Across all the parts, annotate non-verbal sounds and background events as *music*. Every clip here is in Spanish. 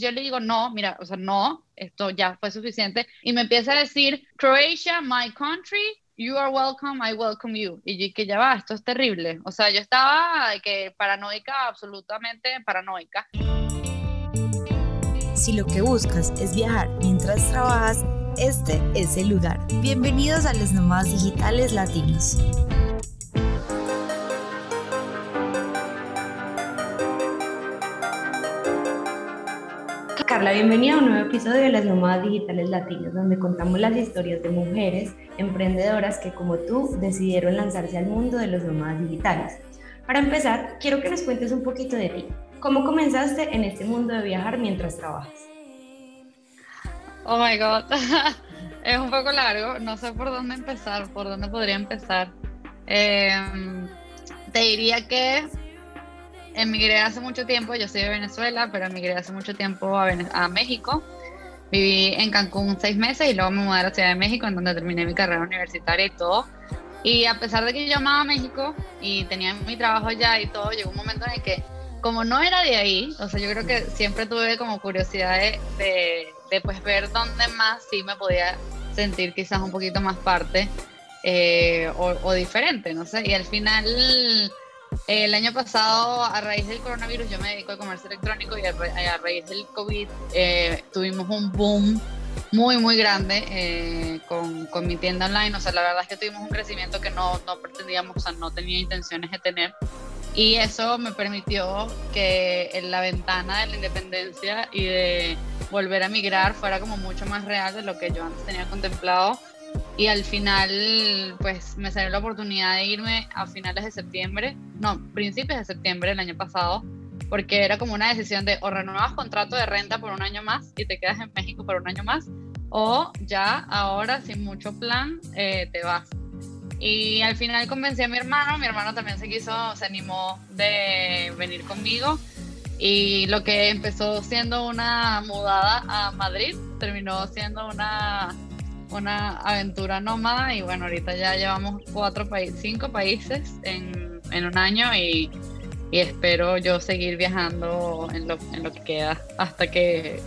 yo le digo, no, mira, o sea, no, esto ya fue suficiente. Y me empieza a decir, Croatia, my country, you are welcome, I welcome you. Y que ya va, esto es terrible. O sea, yo estaba que paranoica, absolutamente paranoica. Si lo que buscas es viajar mientras trabajas, este es el lugar. Bienvenidos a los Nomás Digitales Latinos. Carla, bienvenida a un nuevo episodio de Las Nómadas Digitales Latinas, donde contamos las historias de mujeres emprendedoras que, como tú, decidieron lanzarse al mundo de los nómadas digitales. Para empezar, quiero que nos cuentes un poquito de ti. ¿Cómo comenzaste en este mundo de viajar mientras trabajas? Oh my God, *laughs* es un poco largo, no sé por dónde empezar, por dónde podría empezar. Em, te diría que emigré hace mucho tiempo, yo soy de Venezuela, pero emigré hace mucho tiempo a, México. Viví en Cancún seis meses y luego me mudé a la Ciudad de México, en donde terminé mi carrera universitaria y todo. Y a pesar de que yo amaba México y tenía mi trabajo allá y todo, llegó un momento en el que, como no era de ahí, o sea, yo creo que siempre tuve como curiosidad de, de, pues ver dónde más sí me podía sentir quizás un poquito más parte eh, o, o diferente, no sé. Y al final el año pasado, a raíz del coronavirus, yo me dedico al comercio electrónico y a, raíz del COVID eh, tuvimos un boom muy, muy grande eh, con, con, mi tienda online. O sea, la verdad es que tuvimos un crecimiento que no, no pretendíamos, o sea, no tenía intenciones de tener. Y eso me permitió que en la ventana de la independencia y de volver a migrar fuera como mucho más real de lo que yo antes tenía contemplado y al final pues me salió la oportunidad de irme a finales de septiembre, no, principios de septiembre del año pasado, porque era como una decisión de o renuevas contrato de renta por un año más y te quedas en México por un año más, o ya ahora sin mucho plan eh, te vas. Y al final convencí a mi hermano, mi hermano también se quiso, se animó de venir conmigo y lo que empezó siendo una mudada a Madrid terminó siendo una una aventura nómada y bueno, ahorita ya llevamos cuatro países, cinco países en, en un año y, y, espero yo seguir viajando en lo, en lo que queda hasta que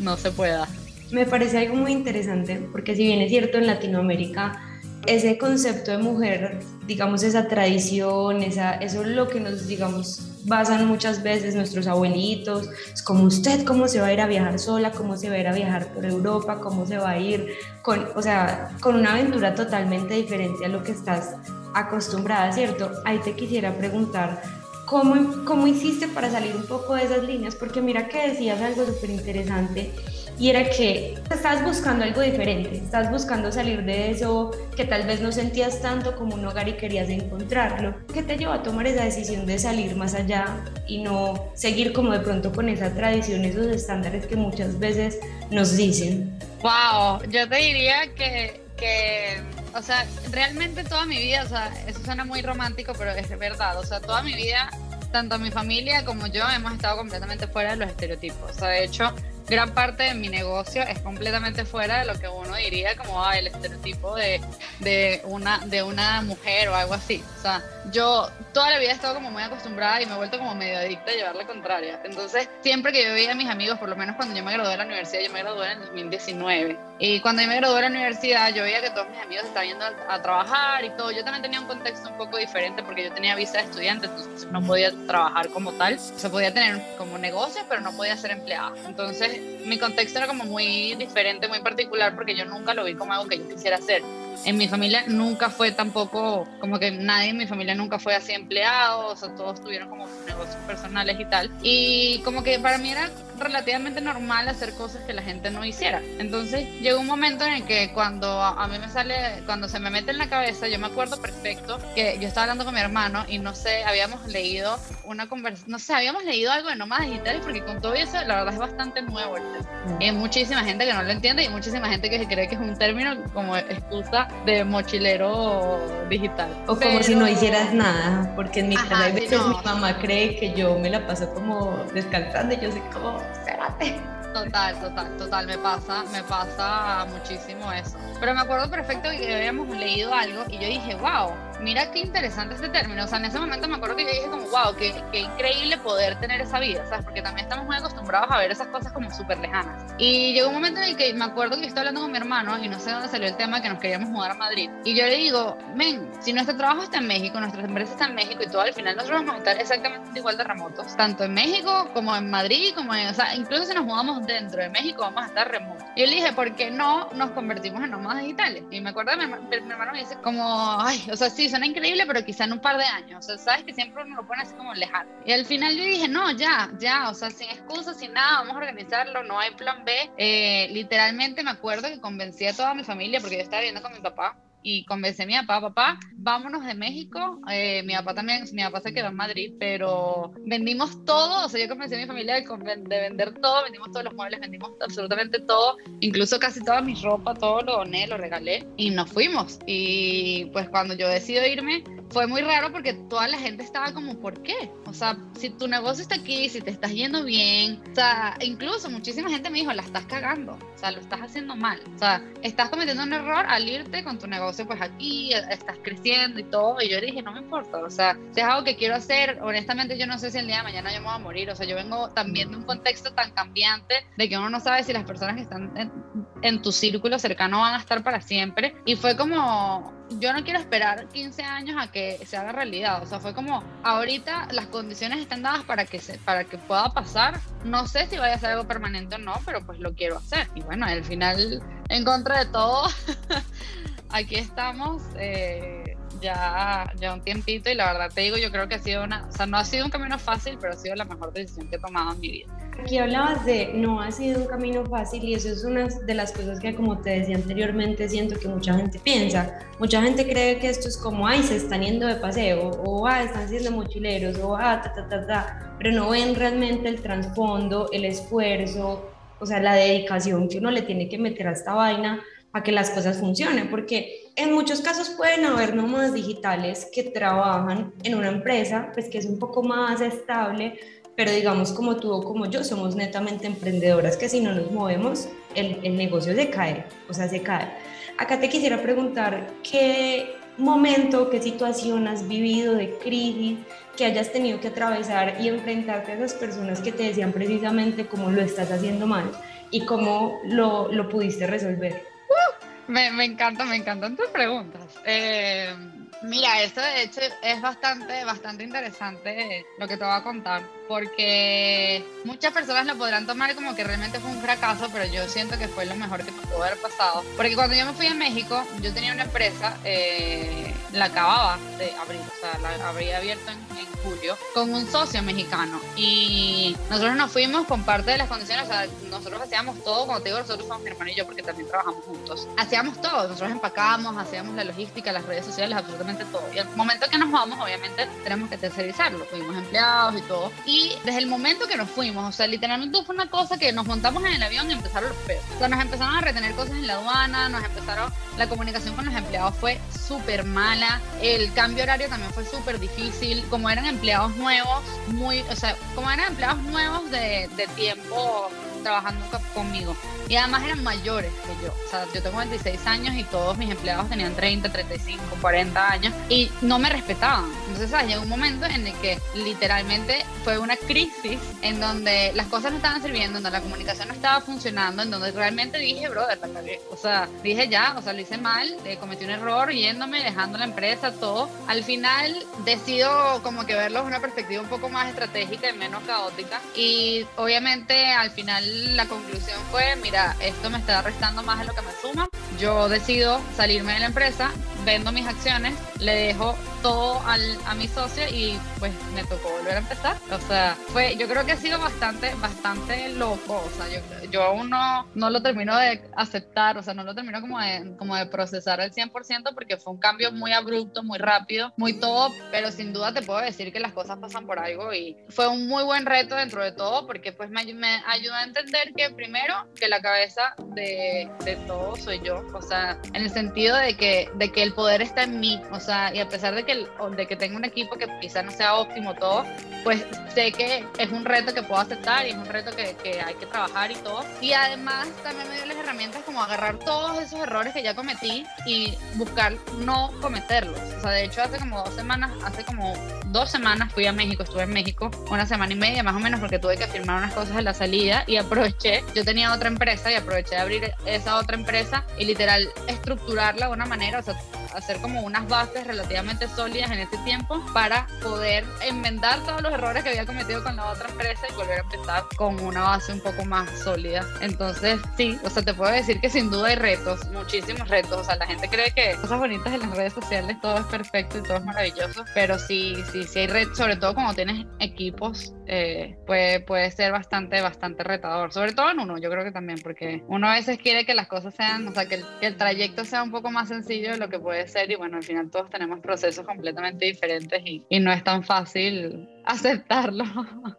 no se pueda. Me parece algo muy interesante porque si bien es cierto en Latinoamérica ese concepto de mujer, digamos esa tradición, esa, eso es lo que nos, digamos, basan muchas veces nuestros abuelitos, es como usted, cómo se va a ir a viajar sola, cómo se va a ir a viajar por Europa, cómo se va a ir, con, o sea, con una aventura totalmente diferente a lo que estás acostumbrada, ¿cierto? Ahí te quisiera preguntar, ¿cómo, cómo hiciste para salir un poco de esas líneas? Porque mira que decías algo súper interesante y era que estabas buscando algo diferente, estás buscando salir de eso que tal vez no sentías tanto como un hogar y querías encontrarlo. ¿Qué te llevó a tomar esa decisión de salir más allá y no seguir como de pronto con esa tradición, esos estándares que muchas veces nos dicen? Wow, yo te diría que, que o sea, realmente toda mi vida, o sea, eso suena muy romántico, pero es verdad, o sea, toda mi vida tanto mi familia como yo hemos estado completamente fuera de los estereotipos. O sea, de hecho, gran parte de mi negocio es completamente fuera de lo que uno diría como ah, el estereotipo de, de, una, de una mujer o algo así. O sea, yo toda la vida he estado como muy acostumbrada y me he vuelto como medio adicta a llevar la contraria. Entonces, siempre que yo veía a mis amigos, por lo menos cuando yo me gradué de la universidad, yo me gradué en 2019. Y cuando yo me gradué de la universidad, yo veía que todos mis amigos estaban yendo a, trabajar y todo. Yo también tenía un contexto un poco diferente porque yo tenía visa de estudiante, entonces no podía trabajar como tal. O sea, podía tener como negocio, pero no podía ser empleada. Entonces, mi contexto era como muy diferente, muy particular, porque yo nunca lo vi como algo que yo quisiera hacer. En mi familia nunca fue tampoco, como que nadie en mi familia nunca fue así empleado, o sea, todos tuvieron como negocios personales y tal. Y como que para mí era relativamente normal hacer cosas que la gente no hiciera. Entonces llegó un momento en el que cuando a mí me sale, cuando se me mete en la cabeza, yo me acuerdo perfecto que yo estaba hablando con mi hermano y no sé, habíamos leído una conversación, no sé, habíamos leído algo de nómadas digitales porque con todo eso la verdad es bastante nuevo. Mm. hay muchísima gente que no lo entiende y muchísima gente que cree que es un término como excusa de mochilero digital. O como si no hicieras nada, porque en mi casa mi mamá cree que yo me la paso como descansando y yo sé como espérate. Total, total, total, me pasa, me pasa muchísimo eso. Pero me acuerdo perfecto que habíamos leído algo y yo dije, wow, mira qué interesante este término. O sea, en ese momento me acuerdo que yo dije como, wow, qué, qué increíble poder tener esa vida, ¿sabes? Porque también estamos muy acostumbrados a ver esas cosas como súper lejanas. Y llegó un momento en el que me acuerdo que yo estaba hablando con mi hermano y no sé dónde salió el tema que nos queríamos mudar a Madrid. Y yo le digo, ven, si nuestro trabajo está en México, nuestra empresa está en México y todo, al final nosotros vamos a estar exactamente igual de remotos, tanto en México como en Madrid, como en, o sea, incluso si nos mudamos dentro de México, vamos a estar remotos. Y yo le dije, ¿por qué no nos convertimos en nómadas digitales? Y me acuerdo, mi, mi hermano me dice como, ay, o sea, sí, suena increíble, pero quizá en un par de años. O sea, sabes que siempre uno lo pone así como lejano. Y al final yo dije, no, ya, ya, o sea, sin excusas, sin nada, vamos a organizarlo, no hay plan B. Eh, literalmente me acuerdo que convencí a toda mi familia, porque yo estaba viviendo con mi papá, y convencí a mi papá, papá, vámonos de México. Eh, mi papá también, mi papá se quedó en Madrid, pero vendimos todo, o sea, yo convencí a mi familia de, de, vender todo, vendimos todos los muebles, vendimos absolutamente todo, incluso casi toda mi ropa, todo lo doné, lo regalé y nos fuimos. Y pues cuando yo decido irme, fue muy raro porque toda la gente estaba como, ¿por qué? O sea, si tu negocio está aquí, si te estás yendo bien, o sea, incluso muchísima gente me dijo, la estás cagando, o sea, lo estás haciendo mal, o sea, estás cometiendo un error al irte con tu negocio pues aquí, estás creciendo y todo, y yo dije, no me importa, o sea, si es algo que quiero hacer, honestamente yo no sé si el día de mañana yo me voy a morir, o sea, yo vengo también de un contexto tan cambiante de que uno no sabe si las personas que están en, en tu círculo cercano van a estar para siempre, y fue como, yo no quiero esperar 15 años a que se haga realidad. O sea, fue como, ahorita las condiciones están dadas para que, se, para que pueda pasar. No sé si vaya a ser algo permanente o no, pero pues lo quiero hacer. Y bueno, al final, en contra de todo, *laughs* aquí estamos. Eh, ya, ya un tiempito y la verdad te digo, yo creo que ha sido una, o sea, no ha sido un camino fácil, pero ha sido la mejor decisión que he tomado en mi vida. Aquí hablabas de no ha sido un camino fácil y eso es una de las cosas que como te decía anteriormente siento que mucha gente piensa. Mucha gente cree que esto es como, ay, se están yendo de paseo o, ah, están siendo mochileros o, ah, ta, ta, ta, ta, pero no ven realmente el trasfondo, el esfuerzo, o sea, la dedicación que uno le tiene que meter a esta vaina a que las cosas funcionen, porque en muchos casos pueden haber nómadas digitales que trabajan en una empresa, pues que es un poco más estable, pero digamos como tú o como yo somos netamente emprendedoras que si no nos movemos, el, el negocio se cae, o sea, se cae. Acá te quisiera preguntar qué momento, qué situación has vivido de crisis que hayas tenido que atravesar y enfrentarte a esas personas que te decían precisamente cómo lo estás haciendo mal y cómo lo, lo pudiste resolver. Me, me, encanta, me encantan tus preguntas. Eh, mira, esto de hecho es bastante, bastante interesante lo que te voy a contar, porque muchas personas lo podrán tomar como que realmente fue un fracaso, pero yo siento que fue lo mejor que pudo haber pasado. Porque cuando yo me fui a México, yo tenía una empresa, eh, la acababa de abrir, o sea, la habría abierto en, en, julio, con un socio mexicano. Y nosotros nos fuimos con parte de las condiciones, o sea, nosotros hacíamos todo, como te digo, nosotros somos mi hermano y yo, porque también trabajamos juntos. Hacíamos todo, nosotros empacábamos, hacíamos la logística, las redes sociales, absolutamente todo. Y al momento que nos vamos, obviamente, tenemos que tercerizarlo. Tuvimos empleados y todo. Y desde el momento que nos fuimos, o sea, literalmente fue una cosa que nos montamos en el avión y empezaron los pedos. O sea, nos empezaron a retener cosas en la aduana, nos empezaron, la comunicación con los empleados fue súper mala, el cambio horario también fue súper difícil, como eran empleados nuevos, muy, o sea, como eran empleados nuevos de, de tiempo trabajando conmigo. Y además eran mayores que yo. O sea, yo tengo 26 años y todos mis empleados tenían 30, 35, 40 años y no me respetaban. Entonces, ¿sabes? Llegó un momento en el que literalmente fue una crisis en donde las cosas no estaban sirviendo, en donde la comunicación no estaba funcionando, en donde realmente dije, brother, o sea, dije ya, o sea, lo hice mal, eh, cometí un error yéndome, dejando la empresa, todo. Al final decido como que verlo desde una perspectiva un poco más estratégica y menos caótica. Y obviamente al final la conclusión fue, mira, esto me está restando más de lo que me suma. Yo decido salirme de la empresa, vendo mis acciones, le dejo todo al, a mi socio y pues me tocó volver a empezar. O sea, fue, yo creo que ha sido bastante, bastante loco. O sea, yo, yo aún no, no lo termino de aceptar, o sea, no lo termino como de, como de procesar al 100% porque fue un cambio muy abrupto, muy rápido, muy todo, pero sin duda te puedo decir que las cosas pasan por algo y fue un muy buen reto dentro de todo porque pues me, me ayudó a entender que primero que la cabeza de, de todo soy yo, o sea, en el sentido de que, de que el poder está en mí, o sea, y a pesar de que de que tengo un equipo que quizá no sea óptimo todo, pues sé que es un reto que puedo aceptar y es un reto que, que hay que trabajar y todo. Y además también me dio las herramientas como agarrar todos esos errores que ya cometí y buscar no cometerlos. O sea, de hecho hace como dos semanas, hace como dos semanas fui a México, estuve en México una semana y media más o menos porque tuve que firmar unas cosas en la salida y aproveché, yo tenía otra empresa y aproveché de abrir esa otra empresa y literal estructurarla de una manera, o sea, hacer como unas bases relativamente sólidas en ese tiempo para poder enmendar todos los errores que había cometido con la otra empresa y volver a empezar con una base un poco más sólida. Entonces, sí, o sea, te puedo decir que sin duda hay retos, muchísimos retos. O sea, la gente cree que cosas bonitas en las redes sociales todo es perfecto y todo es maravilloso, pero sí, sí, sí hay retos, sobre todo cuando tienes equipos, eh, puede, puede ser bastante, bastante retador. Sobre todo en uno, yo creo que también, porque uno a veces quiere que las cosas sean, o sea, que el, que el trayecto sea un poco más sencillo de lo que puede ser y bueno, al final todos tenemos procesos completamente diferentes y, y no es tan fácil aceptarlo.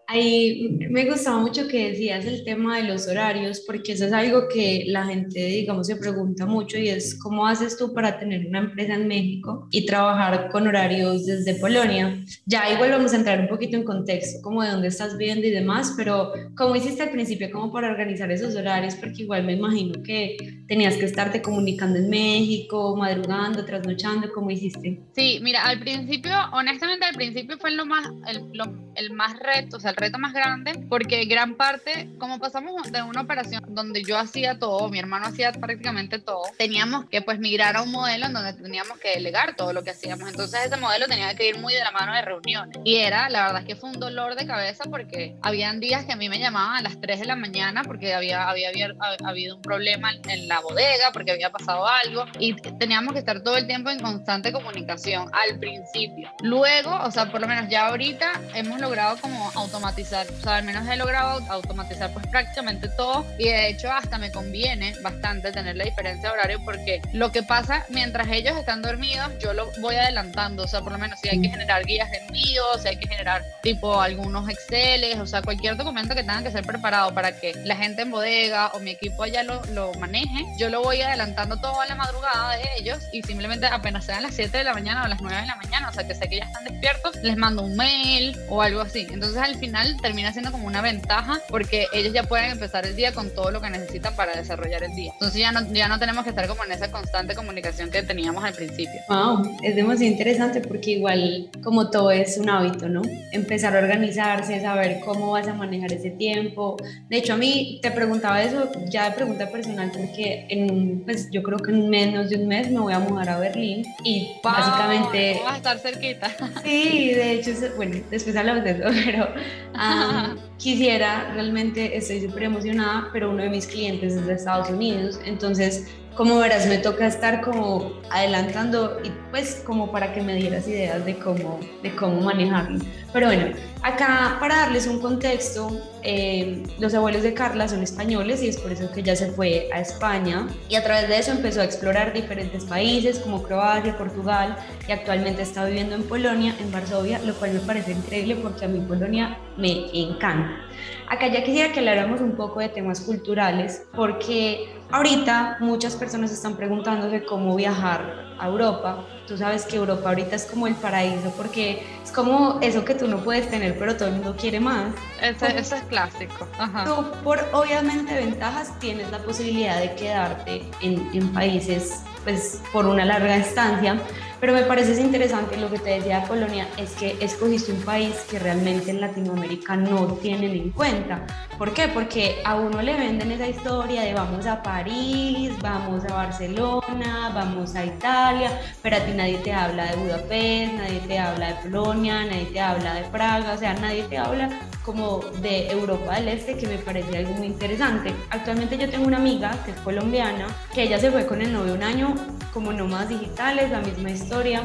Ahí me gustaba mucho que decías el tema de los horarios, porque eso es algo que la gente, digamos, se pregunta mucho y es cómo haces tú para tener una empresa en México y trabajar con horarios desde Polonia. Ya igual vamos a entrar un poquito en contexto, como de dónde estás viviendo y demás, pero ¿cómo hiciste al principio como para organizar esos horarios? Porque igual me imagino que tenías que estarte comunicando en México, madrugando, trasnochando, ¿cómo hiciste? Sí, mira, al principio, honestamente al principio fue lo más, el, long el más reto, o sea, el reto más grande, porque gran parte, como pasamos de una operación donde yo hacía todo, mi hermano hacía prácticamente todo, teníamos que pues migrar a un modelo en donde teníamos que delegar todo lo que hacíamos. Entonces ese modelo tenía que ir muy de la mano de reuniones. Y era, la verdad es que fue un dolor de cabeza porque habían días que a mí me llamaban a las 3 de la mañana porque había, había, había, habido un problema en la bodega, porque había pasado algo y teníamos que estar todo el tiempo en constante comunicación al principio. Luego, o sea, por lo menos ya ahorita hemos logrado como automatizar, o sea, al menos he logrado automatizar pues prácticamente todo. Y de hecho hasta me conviene bastante tener la diferencia de horario porque lo que pasa mientras ellos están dormidos, yo lo voy adelantando, o sea, por lo menos si hay que generar guías de envío, si hay que generar tipo algunos Exceles, o sea, cualquier documento que tenga que ser preparado para que la gente en bodega o mi equipo allá lo, lo maneje, yo lo voy adelantando toda la madrugada de ellos y simplemente apenas sean las 7 de la mañana o las 9 de la mañana, o sea, que sé que ya están despiertos, les mando un mail o algo así. Entonces al final termina siendo como una ventaja porque ellos ya pueden empezar el día con todo lo que necesitan para desarrollar el día. Entonces ya no, ya no tenemos que estar como en esa constante comunicación que teníamos al principio. Wow, es demasiado interesante porque igual como todo es un hábito, ¿no? Empezar a organizarse, saber cómo vas a manejar ese tiempo. De hecho a mí te preguntaba eso ya de pregunta personal porque en, pues yo creo que en menos de un mes me voy a mudar a Berlín y básicamente... Vas a estar cerquita. Sí, de hecho, bueno, después hablamos de eso, *laughs* pero um, *laughs* quisiera, realmente estoy súper emocionada, pero uno de mis clientes es de Estados Unidos, entonces como verás, me toca estar como adelantando y pues como para que me dieras ideas de cómo, de cómo manejarlo. Pero bueno, acá para darles un contexto, eh, los abuelos de Carla son españoles y es por eso que ella se fue a España y a través de eso empezó a explorar diferentes países como Croacia, Portugal y actualmente está viviendo en Polonia, en Varsovia, lo cual me parece increíble porque a mí Polonia me encanta. Acá ya quisiera que habláramos un poco de temas culturales porque ahorita muchas personas están preguntándose cómo viajar a Europa. Tú sabes que Europa ahorita es como el paraíso porque es como eso que tú no puedes tener pero todo el mundo quiere más. Eso, es clásico. Tú por obviamente ventajas tienes la posibilidad de quedarte en, en países pues por una larga estancia, pero me parece interesante lo que te decía Colonia, es que escogiste un país que realmente en Latinoamérica no tienen en cuenta. ¿Por qué? Porque a uno le venden esa historia de vamos a París, vamos a Barcelona, vamos a Italia, pero a ti nadie te habla de Budapest, nadie te habla de Polonia, nadie te habla de Praga, o sea, nadie te habla como de Europa del Este, que me parece algo muy interesante. Actualmente yo tengo una amiga que es colombiana, que ella se fue con el novio un año como nómadas digitales, la misma historia.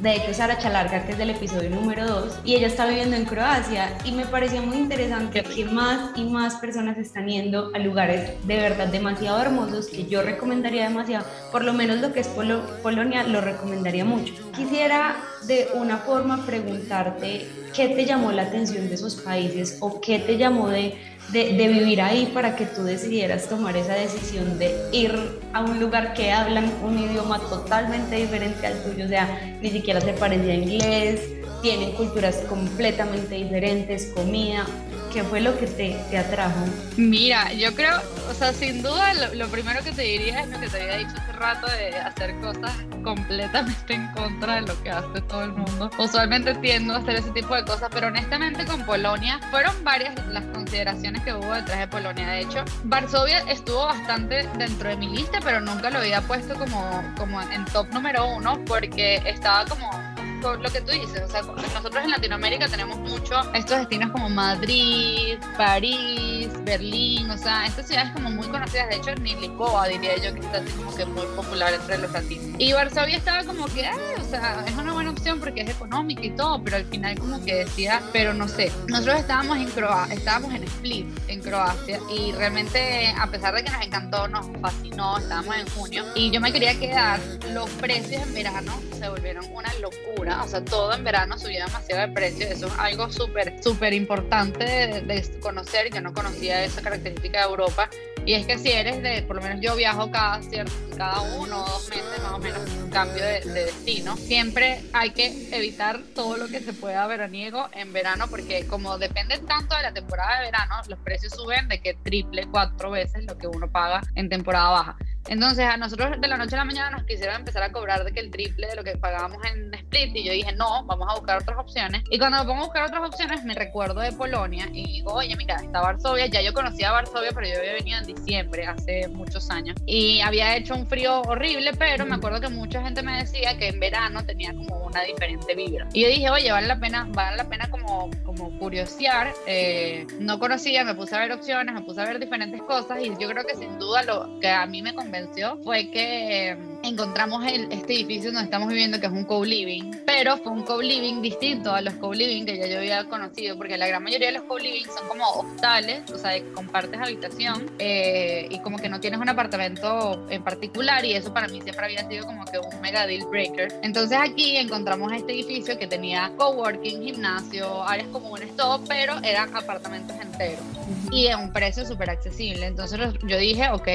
De hecho, Sara Chalarga, que es del episodio número 2, y ella está viviendo en Croacia, y me parecía muy interesante que más y más personas están yendo a lugares de verdad demasiado hermosos, que yo recomendaría demasiado, por lo menos lo que es Polonia lo recomendaría mucho. Quisiera de una forma preguntarte qué te llamó la atención de esos países o qué te llamó de de, vivir ahí para que tú decidieras tomar esa decisión de ir a un lugar que hablan un idioma totalmente diferente al tuyo, o sea, ni siquiera se parecía a inglés, tienen culturas completamente diferentes, comida, ¿Qué fue lo que te, te, atrajo? Mira, yo creo, o sea, sin duda lo, primero que te diría es lo que te había dicho hace rato de hacer cosas completamente en contra de lo que hace todo el mundo. Usualmente tiendo a hacer ese tipo de cosas, pero honestamente con Polonia fueron varias las consideraciones que hubo detrás de Polonia. De hecho, Varsovia estuvo bastante dentro de mi lista, pero nunca lo había puesto como, como en top número uno porque estaba como lo que tú dices, o sea, nosotros en Latinoamérica tenemos mucho estos destinos como Madrid, París, Berlín, o sea, estas ciudades como muy conocidas, de hecho ni Lisboa diría yo que está así como que muy popular entre los latinos. Y Varsovia estaba como que, ah, o sea, es una buena opción porque es económica y todo, pero al final como que decía, pero no sé, nosotros estábamos en Croacia, estábamos en Split, en Croacia, y realmente a pesar de que nos encantó, nos fascinó, estábamos en junio, y yo me quería quedar, los precios en verano se volvieron una locura o sea, todo en verano subía demasiado de precio, eso es algo súper, súper importante de, conocer, yo no conocía esa característica de Europa, y es que si eres de, por lo menos yo viajo cada, cada uno o dos meses más o menos, cambio de, de, destino, siempre hay que evitar todo lo que se pueda veraniego en verano, porque como depende tanto de la temporada de verano, los precios suben de que triple, cuatro veces lo que uno paga en temporada baja. Entonces a nosotros de la noche a la mañana nos quisieron empezar a cobrar de que el triple de lo que pagábamos en Split y yo dije no, vamos a buscar otras opciones. Y cuando me pongo a buscar otras opciones me recuerdo de Polonia y digo, oye mira, está Varsovia, ya yo conocía Varsovia pero yo había venido en diciembre hace muchos años y había hecho un frío horrible pero me acuerdo que mucha gente me decía que en verano tenía como una diferente vibra. Y yo dije, oye, vale la pena, vale la pena como, como curiosear. Eh, no conocía, me puse a ver opciones, me puse a ver diferentes cosas y yo creo que sin duda lo que a mí me convenció fue que em, encontramos el, este edificio donde estamos viviendo, que es un co-living, pero fue un co-living distinto a los co-living que ya yo había conocido, porque la gran mayoría de los co-living son como hostales, o sea, compartes habitación eh, y como que no tienes un apartamento en particular, y eso para mí siempre había sido como que un mega deal breaker. Entonces aquí encontramos este edificio que tenía coworking, gimnasio, áreas comunes, todo, pero eran apartamentos enteros y a un precio súper accesible. Entonces yo dije, ok,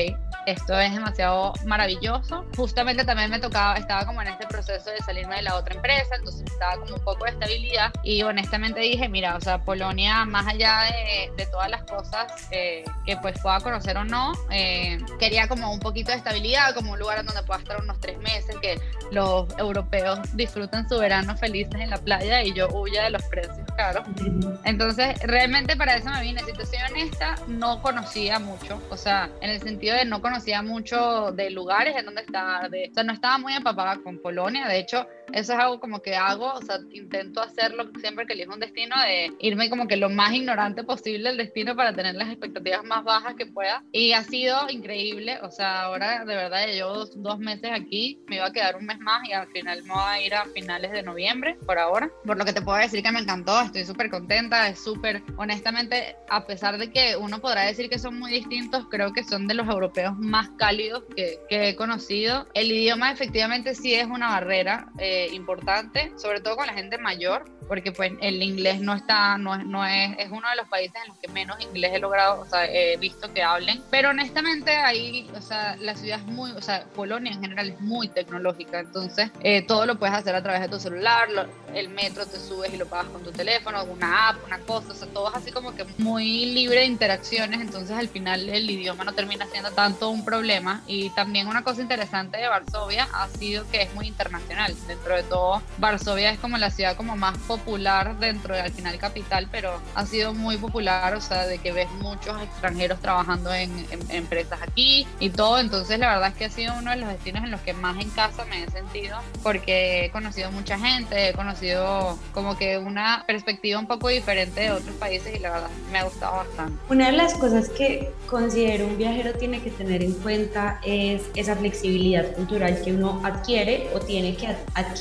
esto es demasiado maravilloso. Justamente también me tocaba, estaba como en este proceso de salirme de la otra empresa, entonces estaba como un poco de estabilidad y honestamente dije, mira, o sea, Polonia, más allá de, de todas las cosas eh, que pues pueda conocer o no, eh, quería como un poquito de estabilidad, como un lugar donde pueda estar unos tres meses, que los europeos disfruten su verano felices en la playa y yo huya de los precios caros. Entonces, realmente para eso me vine, si te soy honesta, no conocía mucho, o sea, en el sentido de no conocía mucho de lugares en donde estaba, de, o sea, no estaba muy empapada con Polonia, de hecho, eso es algo como que hago, o sea, intento hacerlo siempre que elijo un destino, de irme como que lo más ignorante posible del destino para tener las expectativas más bajas que pueda. Y ha sido increíble, o sea, ahora de verdad llevo dos, meses aquí, me iba a quedar un mes más y al final me voy a ir a finales de noviembre, por ahora. Por lo que te puedo decir que me encantó, estoy súper contenta, es súper, honestamente, a pesar de que uno podrá decir que son muy distintos, creo que son de los europeos más cálidos que, que he conocido. El idioma efectivamente sí es una barrera. Eh, importante, sobre todo con la gente mayor, porque pues el inglés no está, no no es, es uno de los países en los que menos inglés he logrado, o sea, he visto que hablen, pero honestamente ahí, o sea, la ciudad es muy, o sea, Polonia en general es muy tecnológica, entonces eh, todo lo puedes hacer a través de tu celular, el metro te subes y lo pagas con tu teléfono, una app, una cosa, o sea, todo es así como que muy libre de interacciones, entonces al final el idioma no termina siendo tanto un problema. Y también una cosa interesante de Varsovia ha sido que es muy internacional, dentro de todo Varsovia es como la ciudad como más popular dentro de al final capital, pero ha sido muy popular, o sea, de que ves muchos extranjeros trabajando en, empresas aquí y todo, entonces la verdad es que ha sido uno de los destinos en los que más en casa me he sentido, porque he conocido mucha gente, he conocido como que una perspectiva un poco diferente de otros países y la verdad me ha gustado bastante. Una de las cosas que considero un viajero tiene que tener en cuenta es esa flexibilidad cultural que uno adquiere o tiene que adquirir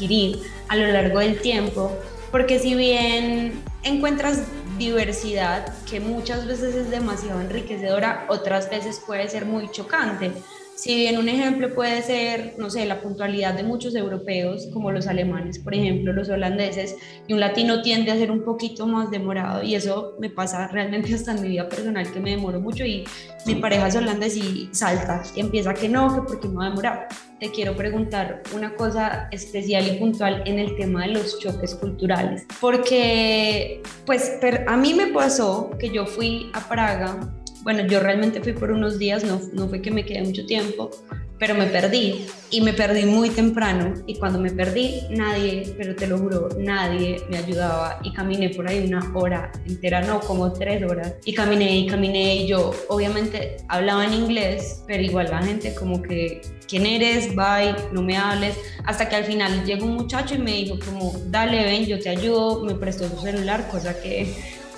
a lo largo del tiempo porque si bien encuentras diversidad que muchas veces es demasiado enriquecedora, otras veces puede ser muy chocante. Si bien un ejemplo puede ser, no sé, la puntualidad de muchos europeos, como los alemanes, por ejemplo, los holandeses, y un latino tiende a ser un poquito más demorado, y eso me pasa realmente *laughs* hasta en mi vida personal, que me demoro mucho, y mi pareja es holandés y salta, y empieza que no, que porque no ha demorado. Te quiero preguntar una cosa especial y puntual en el tema de los choques culturales, porque pues a mí me pasó que yo fui a Praga bueno, yo realmente fui por unos días, no, no fue que me quedé mucho tiempo, pero me perdí y me perdí muy temprano. Y cuando me perdí nadie, pero te lo juro, nadie me ayudaba. Y caminé por ahí una hora entera, no, como tres horas. Y caminé y caminé. Y yo obviamente hablaba en inglés, pero igual la gente como que, ¿quién eres? Bye, no me hables, hasta que al final llegó un muchacho y me dijo como, dale, ven, yo te ayudo, me prestó su celular, cosa que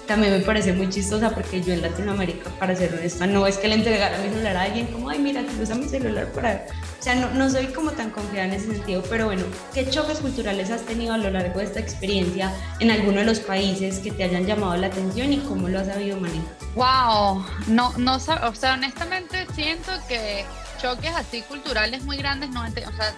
también me parece muy chistosa porque yo en Latinoamérica, para ser honesta, no es que le entregara mi celular a alguien como, ay, mira, te usa mi celular para... O sea, no, no soy como tan confiada en ese sentido, pero bueno, ¿qué choques culturales has tenido a lo largo de esta experiencia en alguno de los países que te hayan llamado la atención y cómo lo has sabido manejar? Wow, no, no, o sea, honestamente siento que choques así culturales muy grandes no o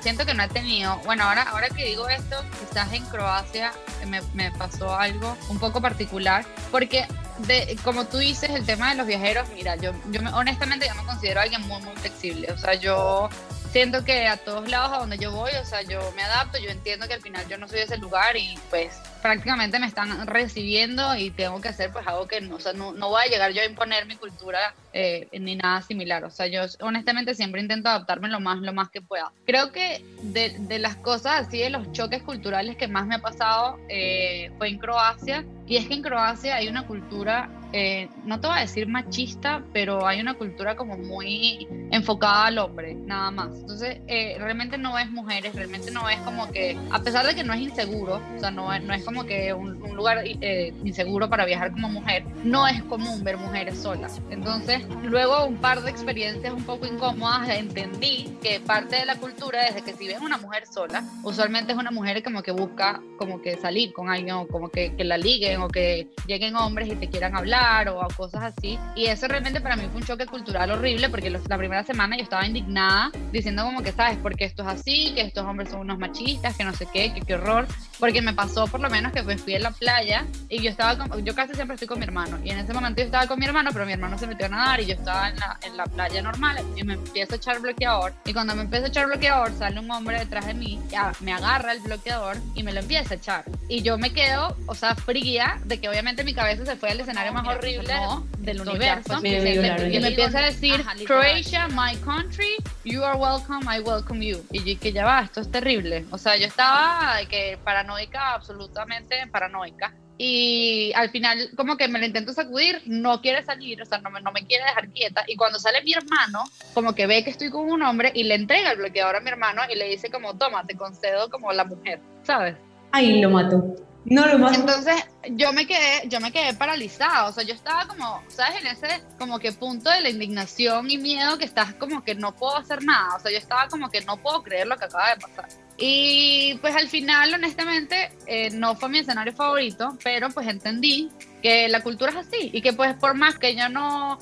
siento que no he tenido. Bueno, ahora, ahora que digo esto, quizás en Croacia me, me pasó algo un poco particular, porque de, como tú dices, el tema de los viajeros, mira, yo, yo honestamente yo me considero alguien muy, muy flexible. O sea, yo siento que a todos lados a donde yo voy, o sea, yo me adapto, yo entiendo que al final yo no soy de ese lugar y pues prácticamente me están recibiendo y tengo que hacer pues algo que no, o sea, no, no voy a llegar yo a imponer mi cultura eh, ni nada similar, o sea, yo honestamente siempre intento adaptarme lo más, lo más que pueda. Creo que de, de las cosas así, de los choques culturales que más me ha pasado eh, fue en Croacia y es que en Croacia hay una cultura eh, no te voy a decir machista, pero hay una cultura como muy enfocada al hombre, nada más. Entonces, eh, realmente no es mujeres, realmente no es como que, a pesar de que no es inseguro, o sea, no no es como que un, lugar eh, inseguro para viajar como mujer, no es común ver mujeres solas. Entonces, luego un par de experiencias un poco incómodas, entendí que parte de la cultura es de que si ves una mujer sola, usualmente es una mujer como que busca como que salir con alguien o como que, que la liguen o que lleguen hombres y te quieran hablar o cosas así. Y eso realmente para mí fue un choque cultural horrible porque la primera semana yo estaba indignada diciendo como que, ¿sabes? Porque esto es así, que estos hombres son unos machistas, que no sé qué, que qué horror. Porque me pasó por lo menos que pues fui a la playa y yo estaba, con, yo casi siempre estoy con mi hermano. Y en ese momento yo estaba con mi hermano, pero mi hermano se metió a nadar y yo estaba en la, en la playa normal y me empiezo a echar bloqueador. Y cuando me empiezo a echar bloqueador, sale un hombre detrás de mí, ya, me agarra el bloqueador y me lo empieza a echar. Y yo me quedo, o sea, fría de que obviamente mi cabeza se fue al escenario más horrible del universo. y me empieza a decir, Croatia, my country, you are welcome, I welcome you. Y que ya va, esto es terrible. O sea, yo estaba que paranoica, absolutamente paranoica. Y al final como que me lo intento sacudir, no quiere salir, o sea, no me, no me quiere dejar quieta. Y cuando sale mi hermano, como que ve que estoy con un hombre y le entrega el bloqueador a mi hermano y le dice como, toma, te concedo como la mujer, ¿sabes? Ahí lo mató. No lo más. Entonces yo me quedé, yo me quedé paralizada, o sea, yo estaba como, ¿sabes? En ese como que punto de la indignación y miedo que estás como que no puedo hacer nada, o sea, yo estaba como que no puedo creer lo que acaba de pasar. Y pues al final, honestamente, eh, no fue mi escenario favorito, pero pues entendí que la cultura es así y que pues por más que yo no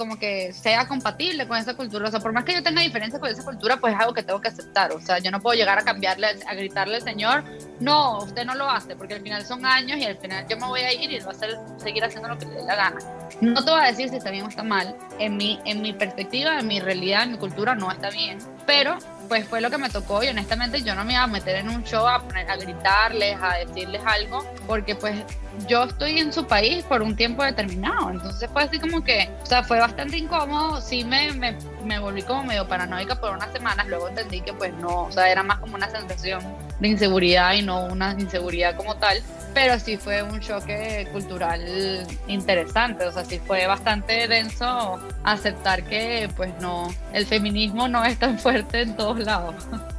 como que sea compatible con esa cultura. O sea, por más que yo tenga diferencias con esa cultura, pues es algo que tengo que aceptar. O sea, yo no puedo llegar a cambiarle, a gritarle al Señor, no, usted no lo hace, porque al final son años y al final yo me voy a ir y va a hacer, seguir haciendo lo que le dé la gana. No te voy a decir si está bien o está mal. En mi, en mi perspectiva, en mi realidad, en mi cultura, no está bien. Pero pues fue lo que me tocó y honestamente yo no me iba a meter en un show a, a gritarles, a decirles algo, porque pues yo estoy en su país por un tiempo determinado. Entonces fue así como que, o sea, fue bastante incómodo. Sí me, me, me, volví como medio paranoica por unas semanas. Luego entendí que pues no, o sea, era más como una sensación de inseguridad y no una inseguridad como tal pero sí fue un choque cultural interesante, o sea, sí fue bastante denso aceptar que pues no, el feminismo no es tan fuerte en todos lados.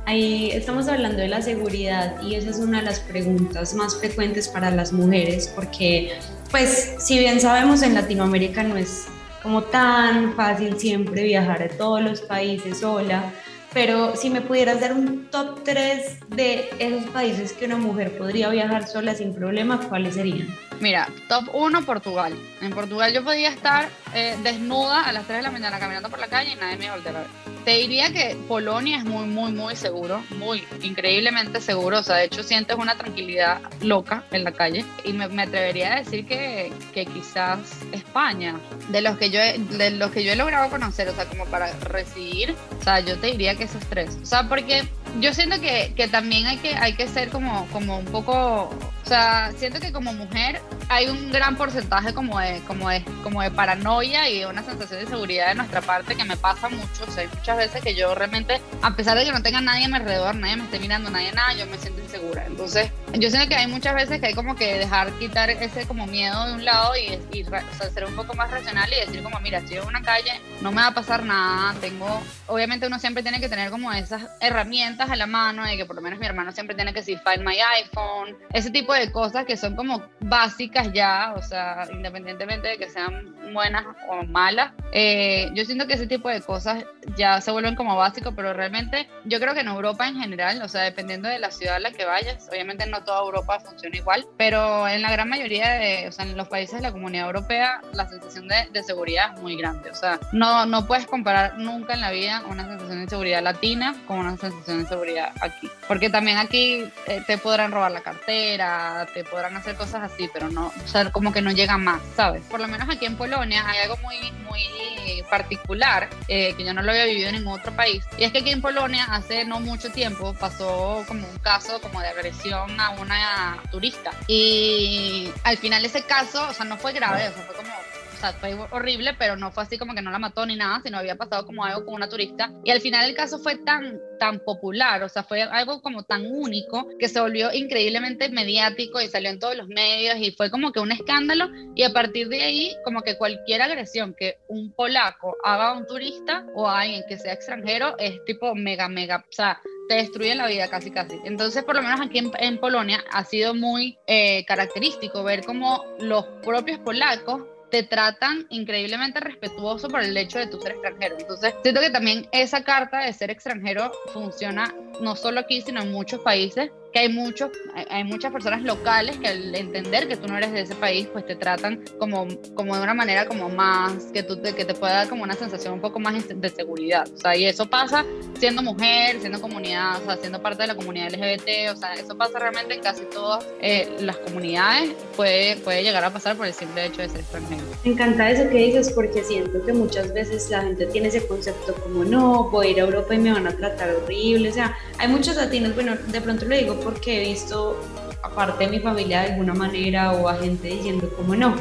Ahí estamos hablando de la seguridad y esa es una de las preguntas más frecuentes para las mujeres porque pues si bien sabemos en Latinoamérica no es como tan fácil siempre viajar a todos los países sola, pero si me pudieras dar un top 3 de esos países que una mujer podría viajar sola sin problema, ¿cuáles serían? Mira, top 1 Portugal. En Portugal yo podía estar eh, desnuda a las 3 de la mañana caminando por la calle y nadie me iba a. Te diría que Polonia es muy, muy, muy seguro, muy increíblemente seguro. O sea, de hecho sientes una tranquilidad loca en la calle. Y me, atrevería a decir que, que, quizás España, de los, que yo he, de los que yo he logrado conocer, o sea, como para recibir, o sea, yo te diría que esos tres. O sea, porque yo siento que, que también hay que, hay que ser como, como un poco o sea, siento que como mujer hay un gran porcentaje como de, como de, como de paranoia y una sensación de seguridad de nuestra parte que me pasa mucho. O hay muchas veces que yo realmente, a pesar de que no tenga nadie a mi alrededor, nadie me esté mirando, nadie nada, yo me siento insegura. Entonces, yo siento que hay muchas veces que hay como que dejar quitar ese como miedo de un lado y, y ser un poco más racional y decir como, mira, estoy en una calle, no me va a pasar nada, tengo, obviamente uno siempre tiene que tener como esas herramientas a la mano y que por lo menos mi hermano siempre tiene que decir, find my iPhone, ese tipo de cosas que son como básicas ya, o sea, independientemente de que sean buenas o malas, eh, yo siento que ese tipo de cosas ya se vuelven como básicos, pero realmente yo creo que en Europa en general, o sea, dependiendo de la ciudad a la que vayas, obviamente no toda Europa funciona igual, pero en la gran mayoría de, o sea, en los países de la comunidad europea, la sensación de, de seguridad es muy grande, o sea, no, no puedes comparar nunca en la vida una sensación de seguridad latina con una sensación de seguridad aquí, porque también aquí eh, te podrán robar la cartera, te podrán hacer cosas así, pero no, o sea, como que no llega más, ¿sabes? Por lo menos aquí en Polonia hay algo muy, muy particular eh, que yo no lo había vivido en ningún otro país, y es que aquí en Polonia hace no mucho tiempo pasó como un caso como de agresión a una turista. Y al final ese caso, o sea, no fue grave, o sea, fue como sea, fue horrible, pero no fue así como que no la mató ni nada, sino había pasado como algo con una turista. Y al final el caso fue tan, tan popular, o sea, fue algo como tan único que se volvió increíblemente mediático y salió en todos los medios y fue como que un escándalo. Y a partir de ahí, como que cualquier agresión que un polaco haga a un turista o a alguien que sea extranjero es tipo mega, mega, o sea, te destruye la vida casi casi. Entonces, por lo menos aquí en, Polonia ha sido muy eh, característico ver cómo los propios polacos te tratan increíblemente respetuoso por el hecho de tu ser extranjero. Entonces, siento que también esa carta de ser extranjero funciona no solo aquí, sino en muchos países que hay muchos, hay muchas personas locales que al entender que tú no eres de ese país, pues te tratan como, como de una manera como más, que, tú te, que te pueda dar como una sensación un poco más de seguridad. O sea, y eso pasa siendo mujer, siendo comunidad, o sea, siendo parte de la comunidad LGBT, o sea, eso pasa realmente en casi todas eh, las comunidades, puede, puede llegar a pasar por el simple hecho de ser extranjero. Me encanta eso que dices porque siento que muchas veces la gente tiene ese concepto como, no, voy a ir a Europa y me van a tratar horrible, o sea, hay muchos latinos, bueno, de pronto lo digo porque he visto aparte de mi familia de alguna manera o a gente diciendo como no,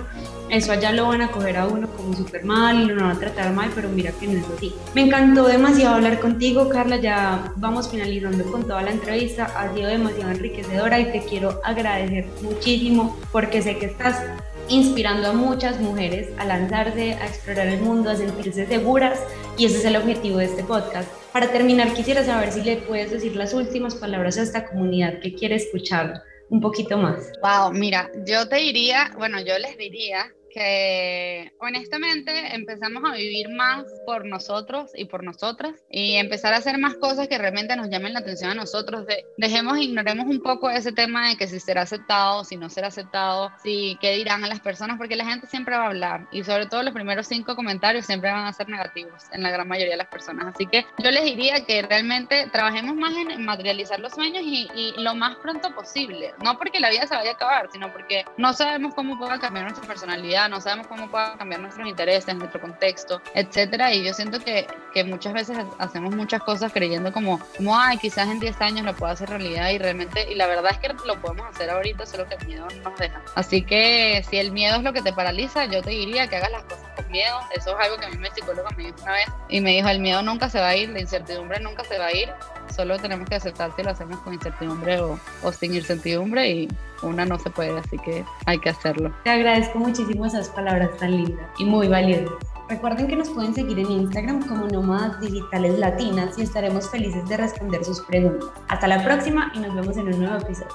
eso allá lo van a coger a uno como súper mal y lo van a tratar mal, pero mira que no es así. Me encantó demasiado hablar contigo, Carla, ya vamos finalizando con toda la entrevista, ha sido demasiado enriquecedora y te quiero agradecer muchísimo porque sé que estás inspirando a muchas mujeres a lanzarse, a explorar el mundo, a sentirse seguras y ese es el objetivo de este podcast. Para terminar, quisiera saber si le puedes decir las últimas palabras a esta comunidad que quiere escuchar un poquito más. Wow, mira, yo te diría, bueno, yo les diría que honestamente empezamos a vivir más por nosotros y por nosotras y empezar a hacer más cosas que realmente nos llamen la atención a nosotros. De, dejemos, ignoremos un poco ese tema de que si será aceptado, si no será aceptado, si qué dirán a las personas, porque la gente siempre va a hablar y sobre todo los primeros cinco comentarios siempre van a ser negativos en la gran mayoría de las personas. Así que yo les diría que realmente trabajemos más en materializar los sueños y, y lo más pronto posible, no porque la vida se vaya a acabar, sino porque no sabemos cómo pueda cambiar nuestra personalidad no sabemos cómo puedan cambiar nuestros intereses, nuestro contexto, etcétera. Y yo siento que, que muchas veces hacemos muchas cosas creyendo como, como, ay, quizás en 10 años lo puedo hacer realidad y realmente, y la verdad es que lo podemos hacer ahorita, solo que el miedo no nos deja. Así que si el miedo es lo que te paraliza, yo te diría que hagas las cosas con miedo. Eso es algo que a mí mi psicóloga me dijo una vez y me dijo, el miedo nunca se va a ir, la incertidumbre nunca se va a ir, solo tenemos que aceptar si lo hacemos con incertidumbre o, o sin incertidumbre y una no se puede, así que hay que hacerlo. Te agradezco muchísimo esas palabras tan lindas y muy valiosas. Recuerden que nos pueden seguir en Instagram como Nómadas Digitales Latinas y estaremos felices de responder sus preguntas. Hasta la próxima y nos vemos en un nuevo episodio.